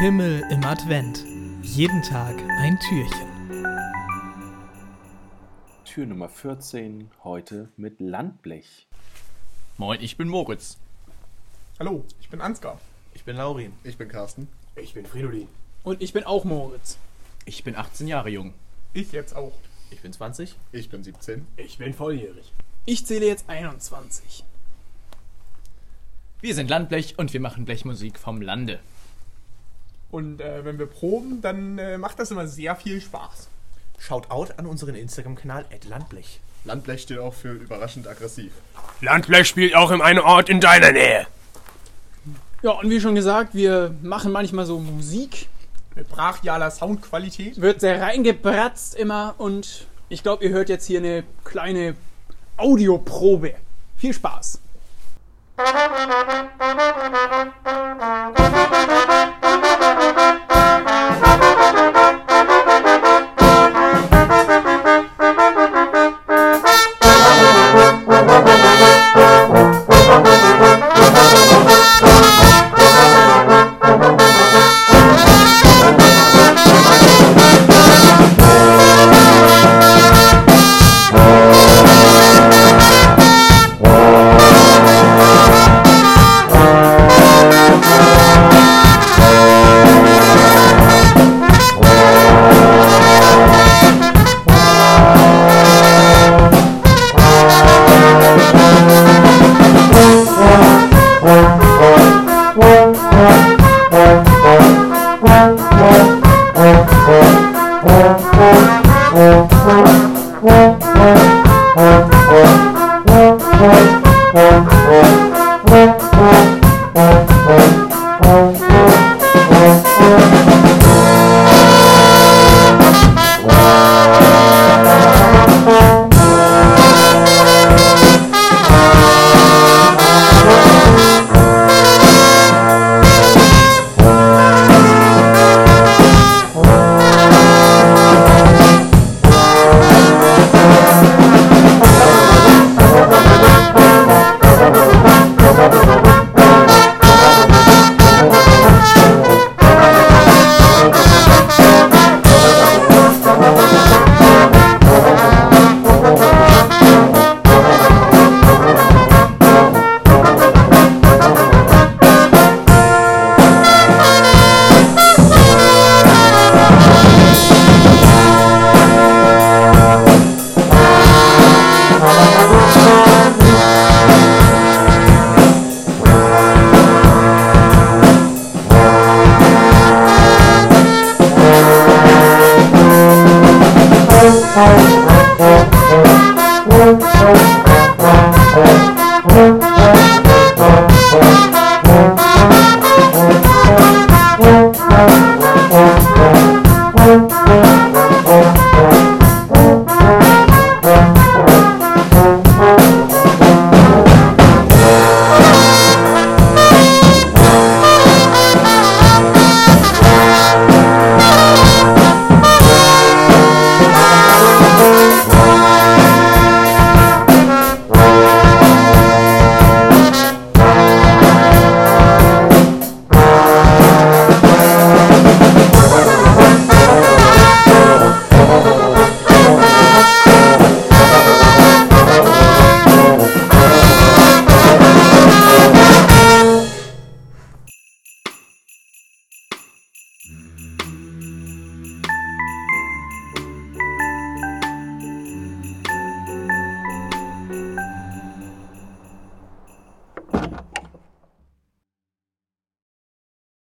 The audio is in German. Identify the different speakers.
Speaker 1: Himmel im Advent. Jeden Tag ein Türchen.
Speaker 2: Tür Nummer 14, heute mit Landblech.
Speaker 3: Moin, ich bin Moritz.
Speaker 4: Hallo, ich bin Ansgar.
Speaker 5: Ich bin Laurin.
Speaker 6: Ich bin Carsten.
Speaker 7: Ich bin Fridolin.
Speaker 8: Und ich bin auch Moritz.
Speaker 3: Ich bin 18 Jahre jung.
Speaker 4: Ich jetzt auch.
Speaker 3: Ich bin 20.
Speaker 6: Ich bin 17.
Speaker 7: Ich bin volljährig.
Speaker 8: Ich zähle jetzt 21.
Speaker 3: Wir sind Landblech und wir machen Blechmusik vom Lande.
Speaker 4: Und äh, wenn wir proben, dann äh, macht das immer sehr viel Spaß.
Speaker 5: Schaut out an unseren Instagram-Kanal Landblech.
Speaker 6: Landblech steht auch für überraschend aggressiv.
Speaker 7: Landblech spielt auch in einem Ort in deiner Nähe.
Speaker 8: Ja, und wie schon gesagt, wir machen manchmal so Musik.
Speaker 4: Mit brachialer Soundqualität.
Speaker 8: Wird sehr reingebratzt immer und ich glaube, ihr hört jetzt hier eine kleine Audioprobe. Viel Spaß.
Speaker 9: Thank